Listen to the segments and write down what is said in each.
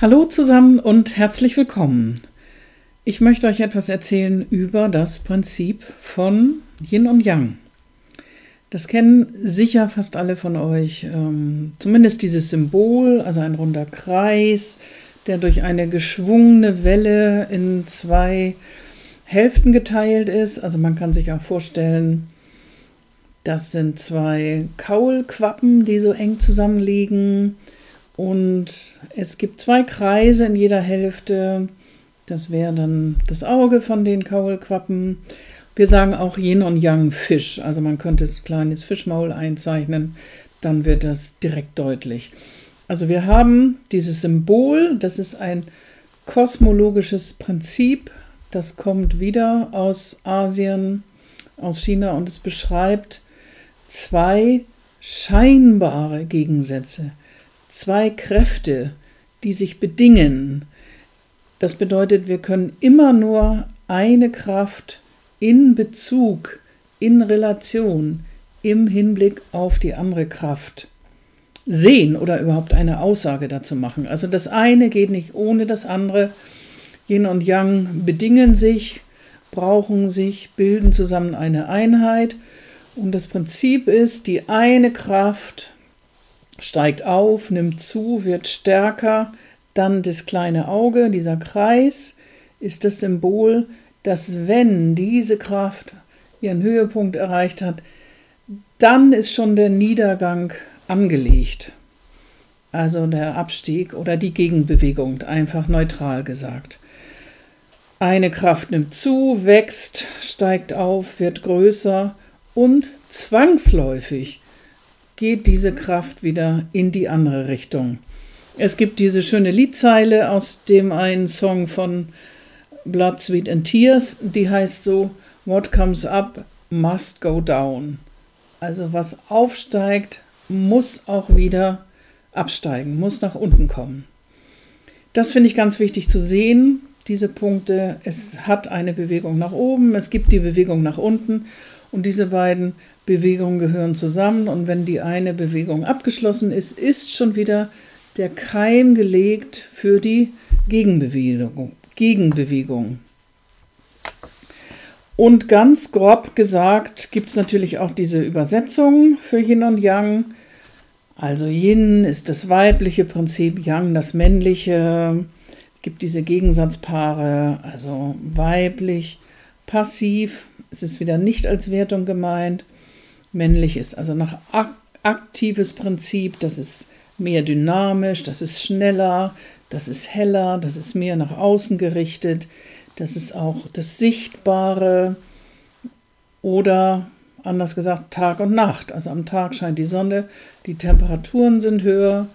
Hallo zusammen und herzlich willkommen. Ich möchte euch etwas erzählen über das Prinzip von Yin und Yang. Das kennen sicher fast alle von euch. Ähm, zumindest dieses Symbol, also ein runder Kreis, der durch eine geschwungene Welle in zwei Hälften geteilt ist. Also man kann sich auch vorstellen, das sind zwei Kaulquappen, die so eng zusammenliegen und es gibt zwei Kreise in jeder Hälfte. Das wäre dann das Auge von den Kaulquappen. Wir sagen auch Yin und Yang Fisch. Also man könnte ein kleines Fischmaul einzeichnen, dann wird das direkt deutlich. Also wir haben dieses Symbol, das ist ein kosmologisches Prinzip, das kommt wieder aus Asien, aus China und es beschreibt zwei scheinbare Gegensätze zwei Kräfte, die sich bedingen. Das bedeutet, wir können immer nur eine Kraft in Bezug, in Relation, im Hinblick auf die andere Kraft sehen oder überhaupt eine Aussage dazu machen. Also das eine geht nicht ohne das andere. Yin und Yang bedingen sich, brauchen sich, bilden zusammen eine Einheit. Und das Prinzip ist, die eine Kraft steigt auf, nimmt zu, wird stärker. Dann das kleine Auge, dieser Kreis, ist das Symbol, dass wenn diese Kraft ihren Höhepunkt erreicht hat, dann ist schon der Niedergang angelegt. Also der Abstieg oder die Gegenbewegung, einfach neutral gesagt. Eine Kraft nimmt zu, wächst, steigt auf, wird größer und zwangsläufig geht diese Kraft wieder in die andere Richtung. Es gibt diese schöne Liedzeile aus dem einen Song von Blood, Sweet and Tears, die heißt so, What comes up must go down. Also was aufsteigt, muss auch wieder absteigen, muss nach unten kommen. Das finde ich ganz wichtig zu sehen, diese Punkte. Es hat eine Bewegung nach oben, es gibt die Bewegung nach unten und diese beiden Bewegungen gehören zusammen und wenn die eine Bewegung abgeschlossen ist, ist schon wieder der Keim gelegt für die Gegenbewegung. Gegenbewegung. Und ganz grob gesagt gibt es natürlich auch diese Übersetzung für Yin und Yang. Also Yin ist das weibliche Prinzip, Yang das männliche. Es gibt diese Gegensatzpaare, also weiblich, passiv. Es ist wieder nicht als Wertung gemeint männlich ist. Also nach ak aktives Prinzip, das ist mehr dynamisch, das ist schneller, das ist heller, das ist mehr nach außen gerichtet, das ist auch das Sichtbare oder anders gesagt Tag und Nacht. Also am Tag scheint die Sonne, die Temperaturen sind höher,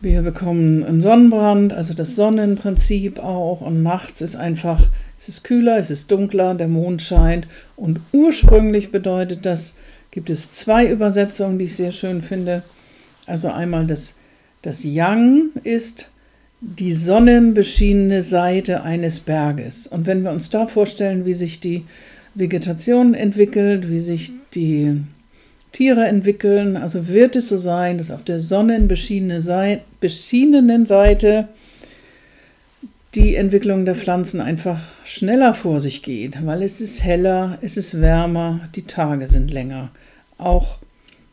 wir bekommen einen Sonnenbrand, also das Sonnenprinzip auch und nachts ist einfach, es ist kühler, es ist dunkler, der Mond scheint und ursprünglich bedeutet das, gibt es zwei Übersetzungen, die ich sehr schön finde. Also einmal das, das Yang ist die sonnenbeschienene Seite eines Berges. Und wenn wir uns da vorstellen, wie sich die Vegetation entwickelt, wie sich die Tiere entwickeln, also wird es so sein, dass auf der sonnenbeschienenen Seite die Entwicklung der Pflanzen einfach schneller vor sich geht, weil es ist heller, es ist wärmer, die Tage sind länger. Auch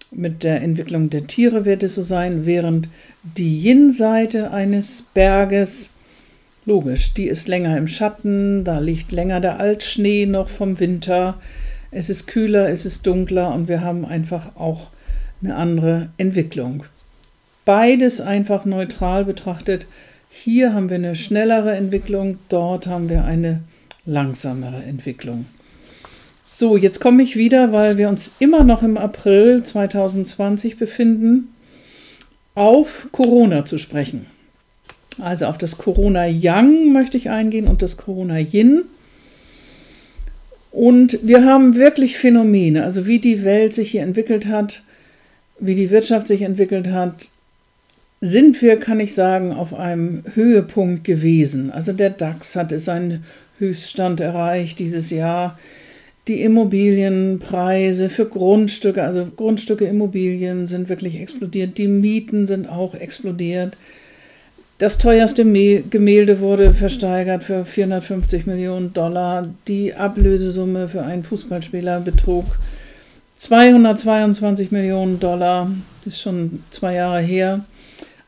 mit der Entwicklung der Tiere wird es so sein, während die Yin-Seite eines Berges, logisch, die ist länger im Schatten, da liegt länger der Altschnee noch vom Winter, es ist kühler, es ist dunkler und wir haben einfach auch eine andere Entwicklung. Beides einfach neutral betrachtet. Hier haben wir eine schnellere Entwicklung, dort haben wir eine langsamere Entwicklung. So, jetzt komme ich wieder, weil wir uns immer noch im April 2020 befinden, auf Corona zu sprechen. Also auf das Corona Yang möchte ich eingehen und das Corona Yin. Und wir haben wirklich Phänomene, also wie die Welt sich hier entwickelt hat, wie die Wirtschaft sich entwickelt hat, sind wir, kann ich sagen, auf einem Höhepunkt gewesen. Also der DAX hatte seinen Höchststand erreicht dieses Jahr die Immobilienpreise für Grundstücke, also Grundstücke, Immobilien sind wirklich explodiert. Die Mieten sind auch explodiert. Das teuerste Gemälde wurde versteigert für 450 Millionen Dollar. Die Ablösesumme für einen Fußballspieler betrug 222 Millionen Dollar. Das ist schon zwei Jahre her.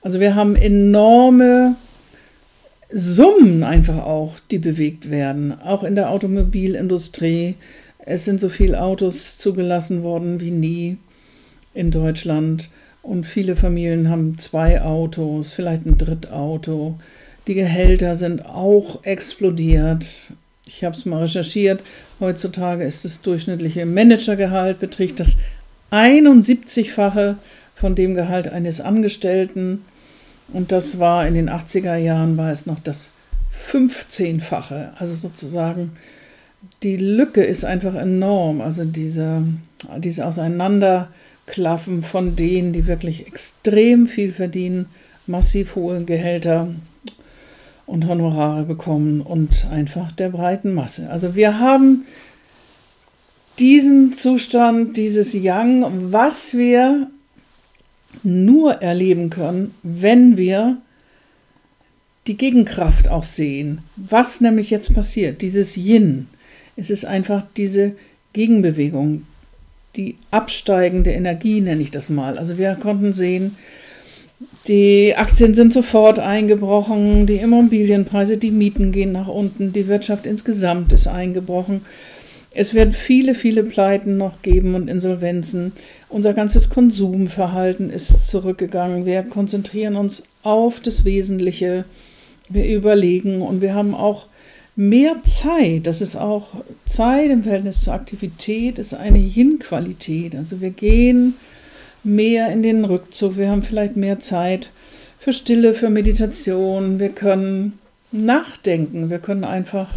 Also wir haben enorme Summen einfach auch, die bewegt werden, auch in der Automobilindustrie. Es sind so viele Autos zugelassen worden wie nie in Deutschland. Und viele Familien haben zwei Autos, vielleicht ein Drittauto. Die Gehälter sind auch explodiert. Ich habe es mal recherchiert. Heutzutage ist das durchschnittliche Managergehalt beträgt das 71-fache von dem Gehalt eines Angestellten. Und das war in den 80er Jahren war es noch das 15-fache. Also sozusagen die Lücke ist einfach enorm. Also diese, diese Auseinander klaffen von denen, die wirklich extrem viel verdienen, massiv hohe Gehälter und Honorare bekommen und einfach der breiten Masse. Also wir haben diesen Zustand, dieses Yang, was wir nur erleben können, wenn wir die Gegenkraft auch sehen. Was nämlich jetzt passiert, dieses Yin. Es ist einfach diese Gegenbewegung, die absteigende Energie, nenne ich das mal. Also wir konnten sehen, die Aktien sind sofort eingebrochen, die Immobilienpreise, die Mieten gehen nach unten, die Wirtschaft insgesamt ist eingebrochen. Es wird viele, viele Pleiten noch geben und Insolvenzen. Unser ganzes Konsumverhalten ist zurückgegangen. Wir konzentrieren uns auf das Wesentliche. Wir überlegen und wir haben auch mehr Zeit, das ist auch Zeit im Verhältnis zur Aktivität, ist eine Yin-Qualität. Also wir gehen mehr in den Rückzug, wir haben vielleicht mehr Zeit für Stille, für Meditation, wir können nachdenken, wir können einfach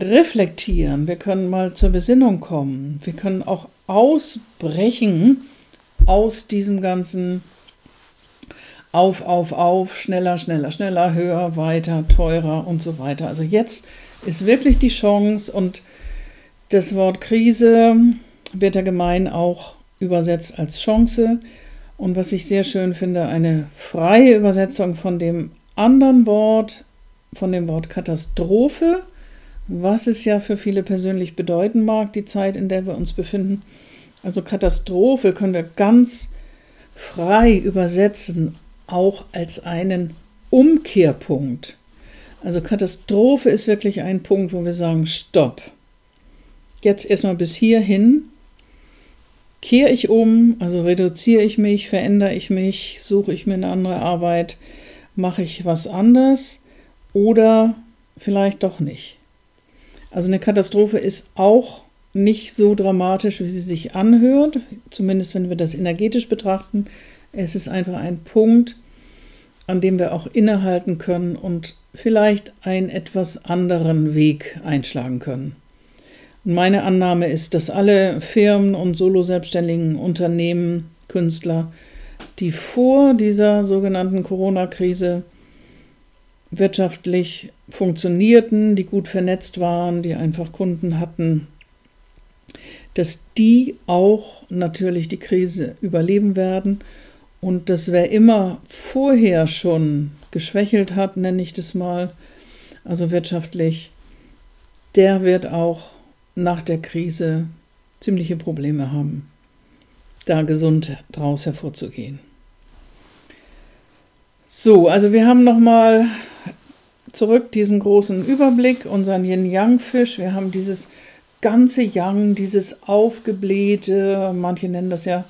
reflektieren, wir können mal zur Besinnung kommen, wir können auch ausbrechen aus diesem ganzen auf, auf, auf, schneller, schneller, schneller, höher, weiter, teurer und so weiter. Also jetzt ist wirklich die Chance und das Wort Krise wird ja gemein auch übersetzt als Chance. Und was ich sehr schön finde, eine freie Übersetzung von dem anderen Wort, von dem Wort Katastrophe, was es ja für viele persönlich bedeuten mag, die Zeit, in der wir uns befinden. Also Katastrophe können wir ganz frei übersetzen auch als einen Umkehrpunkt. Also Katastrophe ist wirklich ein Punkt, wo wir sagen, stopp. Jetzt erstmal bis hierhin. Kehre ich um, also reduziere ich mich, verändere ich mich, suche ich mir eine andere Arbeit, mache ich was anders oder vielleicht doch nicht. Also eine Katastrophe ist auch nicht so dramatisch, wie sie sich anhört, zumindest wenn wir das energetisch betrachten. Es ist einfach ein Punkt, an dem wir auch innehalten können und vielleicht einen etwas anderen Weg einschlagen können. Und meine Annahme ist, dass alle Firmen und solo-selbstständigen Unternehmen, Künstler, die vor dieser sogenannten Corona-Krise wirtschaftlich funktionierten, die gut vernetzt waren, die einfach Kunden hatten, dass die auch natürlich die Krise überleben werden und dass wer immer vorher schon geschwächelt hat, nenne ich das mal, also wirtschaftlich, der wird auch nach der Krise ziemliche Probleme haben, da gesund draus hervorzugehen. So, also wir haben nochmal zurück diesen großen Überblick, unseren Yin-Yang-Fisch. Wir haben dieses ganze Yang, dieses aufgeblähte, manche nennen das ja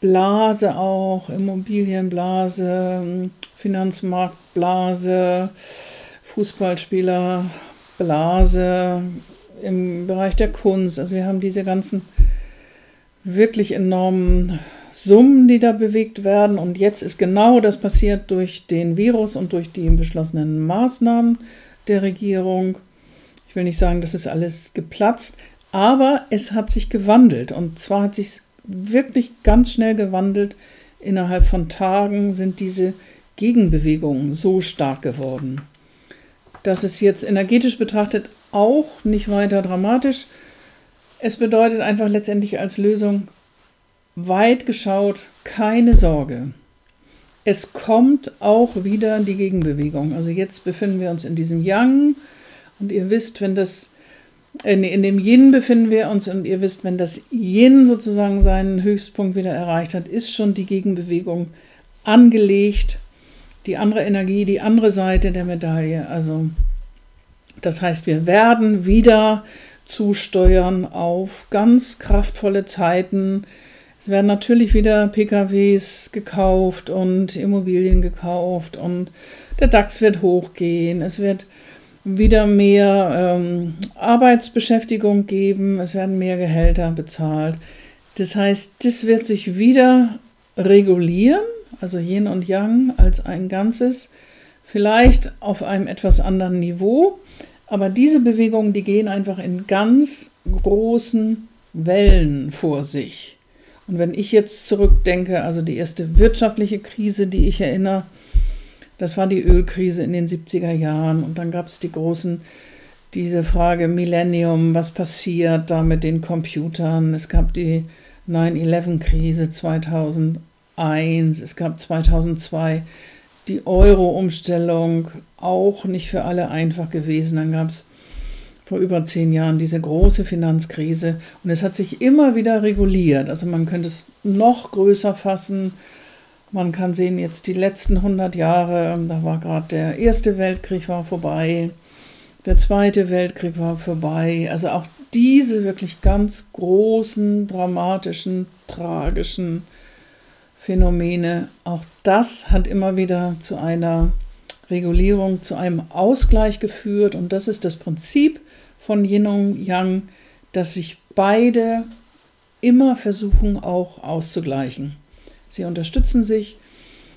Blase auch, Immobilienblase, Finanzmarktblase, Fußballspielerblase, im Bereich der Kunst. Also wir haben diese ganzen wirklich enormen Summen, die da bewegt werden. Und jetzt ist genau das passiert durch den Virus und durch die beschlossenen Maßnahmen der Regierung. Ich will nicht sagen, das ist alles geplatzt, aber es hat sich gewandelt. Und zwar hat sich wirklich ganz schnell gewandelt. Innerhalb von Tagen sind diese Gegenbewegungen so stark geworden. Das ist jetzt energetisch betrachtet auch nicht weiter dramatisch. Es bedeutet einfach letztendlich als Lösung weit geschaut keine Sorge. es kommt auch wieder die Gegenbewegung. Also jetzt befinden wir uns in diesem Yang und ihr wisst, wenn das in, in dem Yin befinden wir uns und ihr wisst, wenn das Yin sozusagen seinen Höchstpunkt wieder erreicht hat, ist schon die Gegenbewegung angelegt, die andere Energie, die andere Seite der Medaille. Also das heißt, wir werden wieder zusteuern auf ganz kraftvolle Zeiten. Es werden natürlich wieder PKWs gekauft und Immobilien gekauft und der DAX wird hochgehen. Es wird wieder mehr ähm, Arbeitsbeschäftigung geben, es werden mehr Gehälter bezahlt. Das heißt, das wird sich wieder regulieren, also Yin und Yang als ein Ganzes, vielleicht auf einem etwas anderen Niveau, aber diese Bewegungen, die gehen einfach in ganz großen Wellen vor sich. Und wenn ich jetzt zurückdenke, also die erste wirtschaftliche Krise, die ich erinnere, das war die Ölkrise in den 70er Jahren und dann gab es die großen, diese Frage Millennium, was passiert da mit den Computern? Es gab die 9-11-Krise 2001, es gab 2002 die Euro-Umstellung, auch nicht für alle einfach gewesen. Dann gab es vor über zehn Jahren diese große Finanzkrise und es hat sich immer wieder reguliert. Also man könnte es noch größer fassen man kann sehen, jetzt die letzten 100 Jahre, da war gerade der Erste Weltkrieg war vorbei, der Zweite Weltkrieg war vorbei. Also auch diese wirklich ganz großen, dramatischen, tragischen Phänomene, auch das hat immer wieder zu einer Regulierung, zu einem Ausgleich geführt. Und das ist das Prinzip von Yin und Yang, dass sich beide immer versuchen auch auszugleichen. Sie unterstützen sich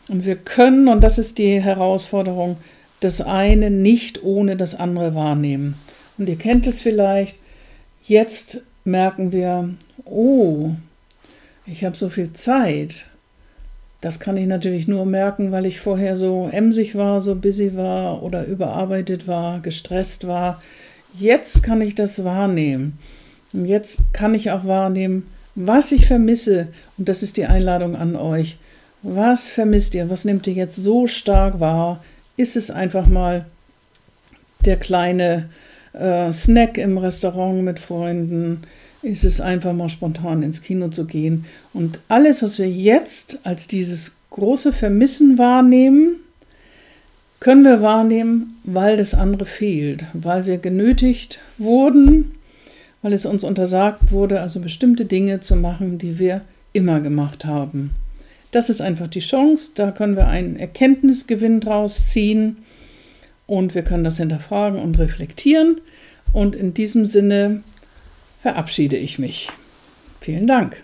und wir können, und das ist die Herausforderung, das eine nicht ohne das andere wahrnehmen. Und ihr kennt es vielleicht, jetzt merken wir, oh, ich habe so viel Zeit. Das kann ich natürlich nur merken, weil ich vorher so emsig war, so busy war oder überarbeitet war, gestresst war. Jetzt kann ich das wahrnehmen. Und jetzt kann ich auch wahrnehmen, was ich vermisse, und das ist die Einladung an euch, was vermisst ihr? Was nehmt ihr jetzt so stark wahr? Ist es einfach mal der kleine äh, Snack im Restaurant mit Freunden? Ist es einfach mal spontan ins Kino zu gehen? Und alles, was wir jetzt als dieses große Vermissen wahrnehmen, können wir wahrnehmen, weil das andere fehlt, weil wir genötigt wurden, weil es uns untersagt wurde, also bestimmte Dinge zu machen, die wir immer gemacht haben. Das ist einfach die Chance, da können wir einen Erkenntnisgewinn draus ziehen und wir können das hinterfragen und reflektieren. Und in diesem Sinne verabschiede ich mich. Vielen Dank.